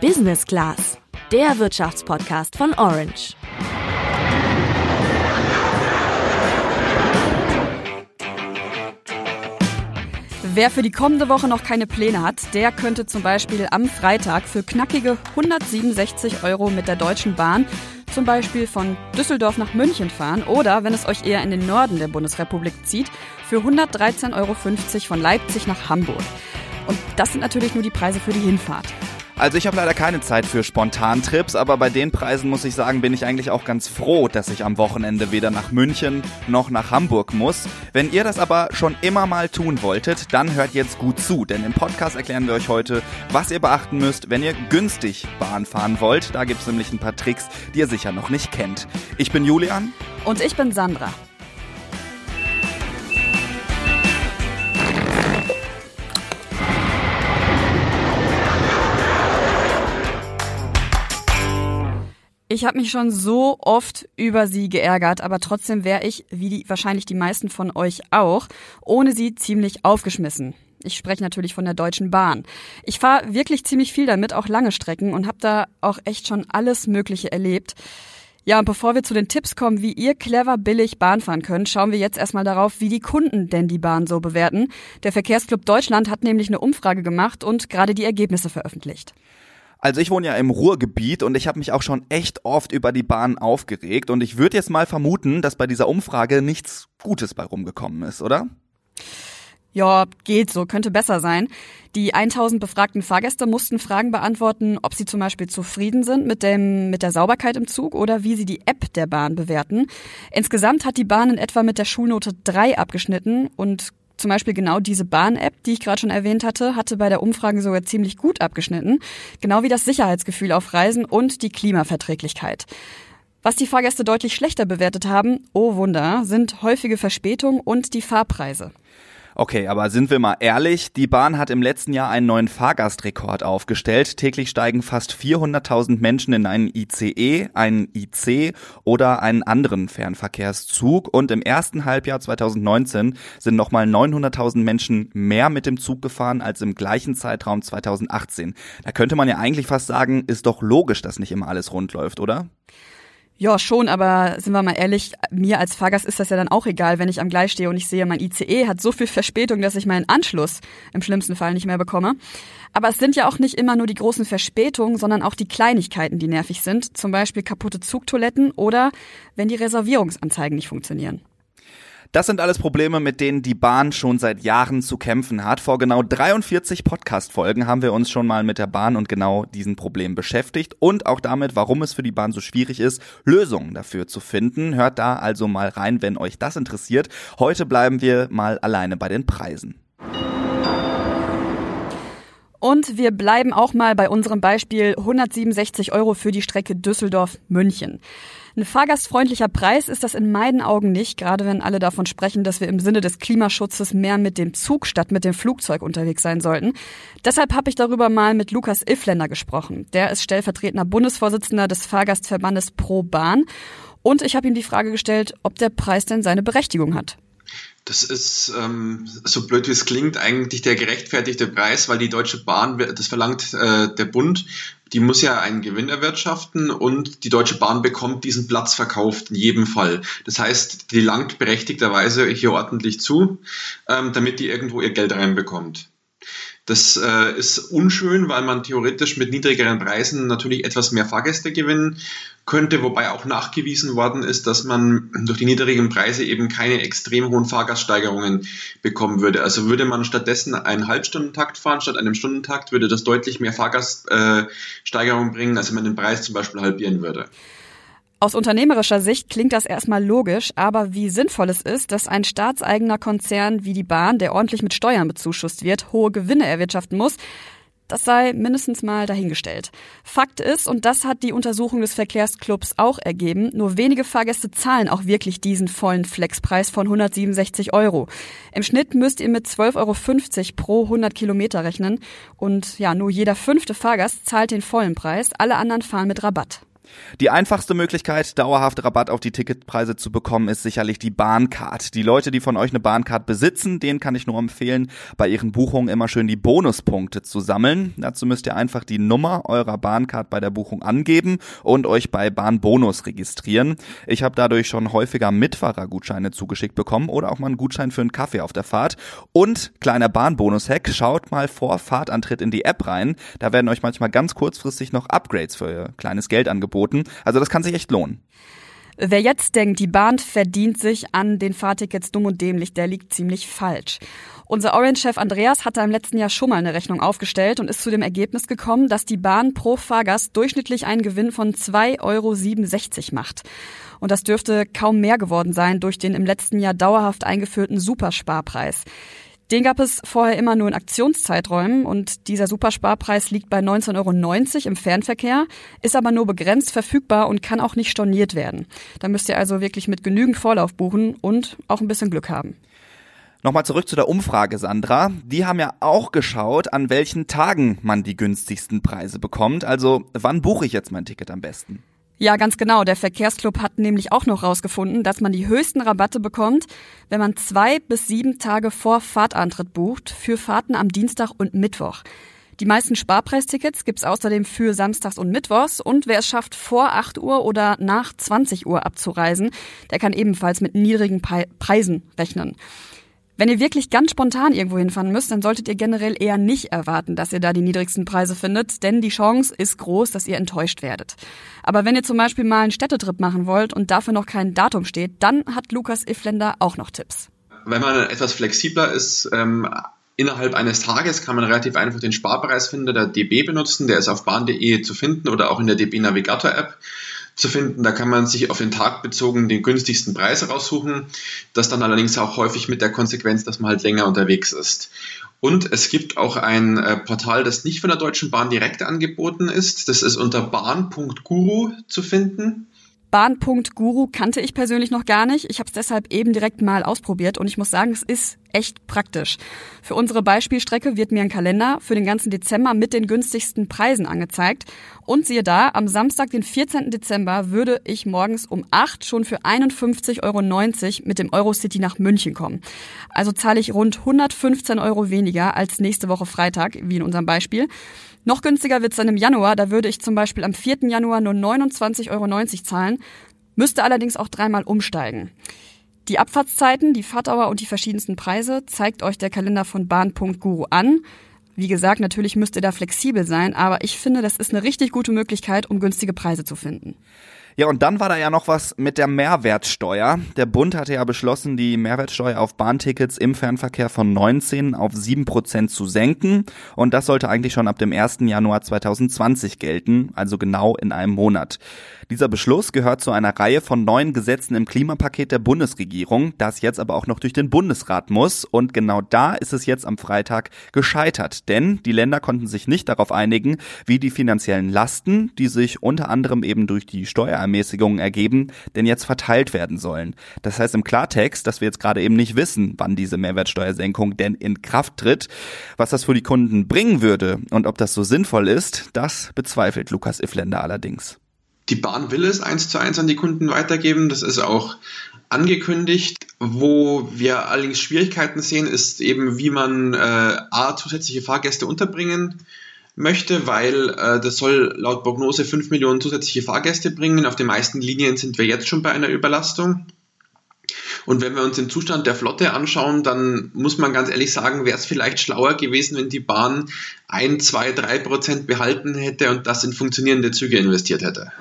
Business Class, der Wirtschaftspodcast von Orange. Wer für die kommende Woche noch keine Pläne hat, der könnte zum Beispiel am Freitag für knackige 167 Euro mit der Deutschen Bahn zum Beispiel von Düsseldorf nach München fahren oder, wenn es euch eher in den Norden der Bundesrepublik zieht, für 113,50 Euro von Leipzig nach Hamburg. Und das sind natürlich nur die Preise für die Hinfahrt. Also ich habe leider keine Zeit für Spontantrips, aber bei den Preisen muss ich sagen, bin ich eigentlich auch ganz froh, dass ich am Wochenende weder nach München noch nach Hamburg muss. Wenn ihr das aber schon immer mal tun wolltet, dann hört jetzt gut zu, denn im Podcast erklären wir euch heute, was ihr beachten müsst, wenn ihr günstig Bahn fahren wollt. Da gibt es nämlich ein paar Tricks, die ihr sicher noch nicht kennt. Ich bin Julian. Und ich bin Sandra. Ich habe mich schon so oft über sie geärgert, aber trotzdem wäre ich, wie die, wahrscheinlich die meisten von euch auch, ohne sie ziemlich aufgeschmissen. Ich spreche natürlich von der Deutschen Bahn. Ich fahre wirklich ziemlich viel damit, auch lange Strecken und habe da auch echt schon alles Mögliche erlebt. Ja, und bevor wir zu den Tipps kommen, wie ihr clever billig Bahn fahren könnt, schauen wir jetzt erstmal darauf, wie die Kunden denn die Bahn so bewerten. Der Verkehrsclub Deutschland hat nämlich eine Umfrage gemacht und gerade die Ergebnisse veröffentlicht. Also ich wohne ja im Ruhrgebiet und ich habe mich auch schon echt oft über die Bahn aufgeregt und ich würde jetzt mal vermuten, dass bei dieser Umfrage nichts Gutes bei rumgekommen ist, oder? Ja, geht so, könnte besser sein. Die 1000 befragten Fahrgäste mussten Fragen beantworten, ob sie zum Beispiel zufrieden sind mit, dem, mit der Sauberkeit im Zug oder wie sie die App der Bahn bewerten. Insgesamt hat die Bahn in etwa mit der Schulnote 3 abgeschnitten und zum Beispiel genau diese Bahn-App, die ich gerade schon erwähnt hatte, hatte bei der Umfrage sogar ziemlich gut abgeschnitten. Genau wie das Sicherheitsgefühl auf Reisen und die Klimaverträglichkeit. Was die Fahrgäste deutlich schlechter bewertet haben, oh Wunder, sind häufige Verspätungen und die Fahrpreise. Okay, aber sind wir mal ehrlich, die Bahn hat im letzten Jahr einen neuen Fahrgastrekord aufgestellt. Täglich steigen fast 400.000 Menschen in einen ICE, einen IC oder einen anderen Fernverkehrszug und im ersten Halbjahr 2019 sind nochmal 900.000 Menschen mehr mit dem Zug gefahren als im gleichen Zeitraum 2018. Da könnte man ja eigentlich fast sagen, ist doch logisch, dass nicht immer alles rund läuft, oder? Ja, schon, aber sind wir mal ehrlich, mir als Fahrgast ist das ja dann auch egal, wenn ich am Gleis stehe und ich sehe, mein ICE hat so viel Verspätung, dass ich meinen Anschluss im schlimmsten Fall nicht mehr bekomme. Aber es sind ja auch nicht immer nur die großen Verspätungen, sondern auch die Kleinigkeiten, die nervig sind. Zum Beispiel kaputte Zugtoiletten oder wenn die Reservierungsanzeigen nicht funktionieren. Das sind alles Probleme, mit denen die Bahn schon seit Jahren zu kämpfen hat. Vor genau 43 Podcast-Folgen haben wir uns schon mal mit der Bahn und genau diesen Problemen beschäftigt und auch damit, warum es für die Bahn so schwierig ist, Lösungen dafür zu finden. Hört da also mal rein, wenn euch das interessiert. Heute bleiben wir mal alleine bei den Preisen. Und wir bleiben auch mal bei unserem Beispiel 167 Euro für die Strecke Düsseldorf-München. Ein fahrgastfreundlicher Preis ist das in meinen Augen nicht, gerade wenn alle davon sprechen, dass wir im Sinne des Klimaschutzes mehr mit dem Zug statt mit dem Flugzeug unterwegs sein sollten. Deshalb habe ich darüber mal mit Lukas Iffländer gesprochen. Der ist stellvertretender Bundesvorsitzender des Fahrgastverbandes Pro Bahn. Und ich habe ihm die Frage gestellt, ob der Preis denn seine Berechtigung hat. Das ist, ähm, so blöd wie es klingt, eigentlich der gerechtfertigte Preis, weil die Deutsche Bahn, das verlangt äh, der Bund, die muss ja einen Gewinn erwirtschaften und die Deutsche Bahn bekommt diesen Platz verkauft in jedem Fall. Das heißt, die langt berechtigterweise hier ordentlich zu, ähm, damit die irgendwo ihr Geld reinbekommt. Das äh, ist unschön, weil man theoretisch mit niedrigeren Preisen natürlich etwas mehr Fahrgäste gewinnen könnte, wobei auch nachgewiesen worden ist, dass man durch die niedrigen Preise eben keine extrem hohen Fahrgaststeigerungen bekommen würde. Also würde man stattdessen einen Halbstundentakt fahren statt einem Stundentakt, würde das deutlich mehr Fahrgaststeigerungen bringen, als wenn man den Preis zum Beispiel halbieren würde. Aus unternehmerischer Sicht klingt das erstmal logisch, aber wie sinnvoll es ist, dass ein staatseigener Konzern wie die Bahn, der ordentlich mit Steuern bezuschusst wird, hohe Gewinne erwirtschaften muss, das sei mindestens mal dahingestellt. Fakt ist, und das hat die Untersuchung des Verkehrsclubs auch ergeben, nur wenige Fahrgäste zahlen auch wirklich diesen vollen Flexpreis von 167 Euro. Im Schnitt müsst ihr mit 12,50 Euro pro 100 Kilometer rechnen und ja, nur jeder fünfte Fahrgast zahlt den vollen Preis, alle anderen fahren mit Rabatt. Die einfachste Möglichkeit, dauerhaft Rabatt auf die Ticketpreise zu bekommen, ist sicherlich die Bahncard. Die Leute, die von euch eine Bahncard besitzen, denen kann ich nur empfehlen, bei ihren Buchungen immer schön die Bonuspunkte zu sammeln. Dazu müsst ihr einfach die Nummer eurer Bahncard bei der Buchung angeben und euch bei Bahnbonus registrieren. Ich habe dadurch schon häufiger Mitfahrergutscheine zugeschickt bekommen oder auch mal einen Gutschein für einen Kaffee auf der Fahrt. Und kleiner Bahnbonus-Hack, schaut mal vor Fahrtantritt in die App rein. Da werden euch manchmal ganz kurzfristig noch Upgrades für kleines Geld angeboten. Also das kann sich echt lohnen. Wer jetzt denkt, die Bahn verdient sich an den Fahrtickets dumm und dämlich, der liegt ziemlich falsch. Unser Orange-Chef Andreas hatte im letzten Jahr schon mal eine Rechnung aufgestellt und ist zu dem Ergebnis gekommen, dass die Bahn pro Fahrgast durchschnittlich einen Gewinn von 2,67 Euro macht. Und das dürfte kaum mehr geworden sein durch den im letzten Jahr dauerhaft eingeführten Supersparpreis. Den gab es vorher immer nur in Aktionszeiträumen und dieser Supersparpreis liegt bei 19,90 Euro im Fernverkehr, ist aber nur begrenzt verfügbar und kann auch nicht storniert werden. Da müsst ihr also wirklich mit genügend Vorlauf buchen und auch ein bisschen Glück haben. Nochmal zurück zu der Umfrage, Sandra. Die haben ja auch geschaut, an welchen Tagen man die günstigsten Preise bekommt. Also wann buche ich jetzt mein Ticket am besten? Ja, ganz genau. Der Verkehrsclub hat nämlich auch noch rausgefunden, dass man die höchsten Rabatte bekommt, wenn man zwei bis sieben Tage vor Fahrtantritt bucht für Fahrten am Dienstag und Mittwoch. Die meisten Sparpreistickets gibt's außerdem für Samstags und Mittwochs und wer es schafft, vor 8 Uhr oder nach 20 Uhr abzureisen, der kann ebenfalls mit niedrigen Preisen rechnen. Wenn ihr wirklich ganz spontan irgendwo hinfahren müsst, dann solltet ihr generell eher nicht erwarten, dass ihr da die niedrigsten Preise findet, denn die Chance ist groß, dass ihr enttäuscht werdet. Aber wenn ihr zum Beispiel mal einen Städtetrip machen wollt und dafür noch kein Datum steht, dann hat Lukas Ifländer auch noch Tipps. Wenn man etwas flexibler ist, ähm Innerhalb eines Tages kann man relativ einfach den Sparpreisfinder der DB benutzen. Der ist auf bahn.de zu finden oder auch in der DB Navigator App zu finden. Da kann man sich auf den Tag bezogen den günstigsten Preis raussuchen. Das dann allerdings auch häufig mit der Konsequenz, dass man halt länger unterwegs ist. Und es gibt auch ein äh, Portal, das nicht von der Deutschen Bahn direkt angeboten ist. Das ist unter bahn.guru zu finden. Bahn.guru kannte ich persönlich noch gar nicht. Ich habe es deshalb eben direkt mal ausprobiert und ich muss sagen, es ist echt praktisch. Für unsere Beispielstrecke wird mir ein Kalender für den ganzen Dezember mit den günstigsten Preisen angezeigt. Und siehe da, am Samstag, den 14. Dezember, würde ich morgens um 8 schon für 51,90 Euro mit dem Eurocity nach München kommen. Also zahle ich rund 115 Euro weniger als nächste Woche Freitag, wie in unserem Beispiel. Noch günstiger wird's dann im Januar. Da würde ich zum Beispiel am 4. Januar nur 29,90 Euro zahlen, müsste allerdings auch dreimal umsteigen. Die Abfahrtszeiten, die Fahrtdauer und die verschiedensten Preise zeigt euch der Kalender von Bahn.guru an. Wie gesagt, natürlich müsst ihr da flexibel sein, aber ich finde, das ist eine richtig gute Möglichkeit, um günstige Preise zu finden. Ja, und dann war da ja noch was mit der Mehrwertsteuer. Der Bund hatte ja beschlossen, die Mehrwertsteuer auf Bahntickets im Fernverkehr von 19 auf 7 Prozent zu senken. Und das sollte eigentlich schon ab dem 1. Januar 2020 gelten, also genau in einem Monat. Dieser Beschluss gehört zu einer Reihe von neuen Gesetzen im Klimapaket der Bundesregierung, das jetzt aber auch noch durch den Bundesrat muss. Und genau da ist es jetzt am Freitag gescheitert. Denn die Länder konnten sich nicht darauf einigen, wie die finanziellen Lasten, die sich unter anderem eben durch die Steuerermäßigungen ergeben, denn jetzt verteilt werden sollen. Das heißt im Klartext, dass wir jetzt gerade eben nicht wissen, wann diese Mehrwertsteuersenkung denn in Kraft tritt. Was das für die Kunden bringen würde und ob das so sinnvoll ist, das bezweifelt Lukas Ifländer allerdings. Die Bahn will es eins zu eins an die Kunden weitergeben. Das ist auch angekündigt. Wo wir allerdings Schwierigkeiten sehen, ist eben, wie man äh, A, zusätzliche Fahrgäste unterbringen möchte, weil äh, das soll laut Prognose 5 Millionen zusätzliche Fahrgäste bringen. Auf den meisten Linien sind wir jetzt schon bei einer Überlastung. Und wenn wir uns den Zustand der Flotte anschauen, dann muss man ganz ehrlich sagen, wäre es vielleicht schlauer gewesen, wenn die Bahn ein, zwei, drei Prozent behalten hätte und das in funktionierende Züge investiert hätte.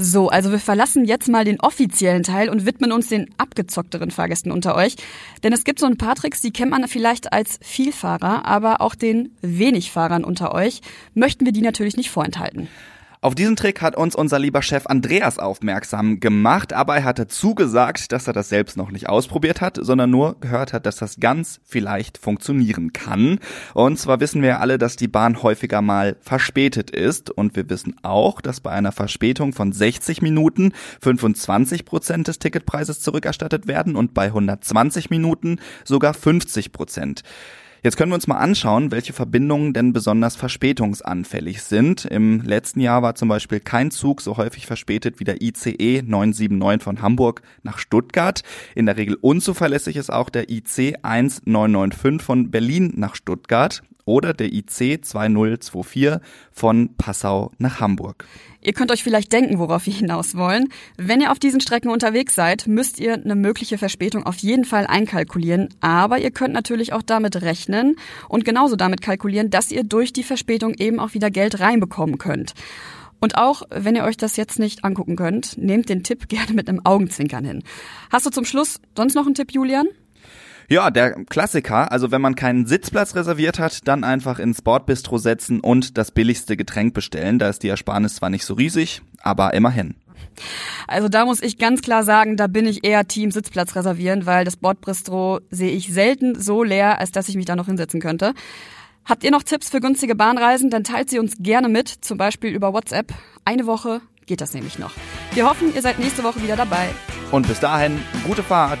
So, also wir verlassen jetzt mal den offiziellen Teil und widmen uns den abgezockteren Fahrgästen unter euch. Denn es gibt so ein paar Tricks, die kennt man vielleicht als Vielfahrer, aber auch den Wenigfahrern unter euch möchten wir die natürlich nicht vorenthalten. Auf diesen Trick hat uns unser lieber Chef Andreas aufmerksam gemacht, aber er hatte zugesagt, dass er das selbst noch nicht ausprobiert hat, sondern nur gehört hat, dass das ganz vielleicht funktionieren kann. Und zwar wissen wir alle, dass die Bahn häufiger mal verspätet ist und wir wissen auch, dass bei einer Verspätung von 60 Minuten 25 Prozent des Ticketpreises zurückerstattet werden und bei 120 Minuten sogar 50 Prozent. Jetzt können wir uns mal anschauen, welche Verbindungen denn besonders verspätungsanfällig sind. Im letzten Jahr war zum Beispiel kein Zug so häufig verspätet wie der ICE 979 von Hamburg nach Stuttgart. In der Regel unzuverlässig ist auch der IC 1995 von Berlin nach Stuttgart oder der IC 2024 von Passau nach Hamburg. Ihr könnt euch vielleicht denken, worauf wir hinaus wollen. Wenn ihr auf diesen Strecken unterwegs seid, müsst ihr eine mögliche Verspätung auf jeden Fall einkalkulieren. Aber ihr könnt natürlich auch damit rechnen und genauso damit kalkulieren, dass ihr durch die Verspätung eben auch wieder Geld reinbekommen könnt. Und auch, wenn ihr euch das jetzt nicht angucken könnt, nehmt den Tipp gerne mit einem Augenzwinkern hin. Hast du zum Schluss sonst noch einen Tipp, Julian? Ja, der Klassiker. Also wenn man keinen Sitzplatz reserviert hat, dann einfach ins Bordbistro setzen und das billigste Getränk bestellen. Da ist die Ersparnis zwar nicht so riesig, aber immerhin. Also da muss ich ganz klar sagen, da bin ich eher Team Sitzplatz reservieren, weil das Bordbistro sehe ich selten so leer, als dass ich mich da noch hinsetzen könnte. Habt ihr noch Tipps für günstige Bahnreisen? Dann teilt sie uns gerne mit, zum Beispiel über WhatsApp. Eine Woche geht das nämlich noch. Wir hoffen, ihr seid nächste Woche wieder dabei. Und bis dahin, gute Fahrt.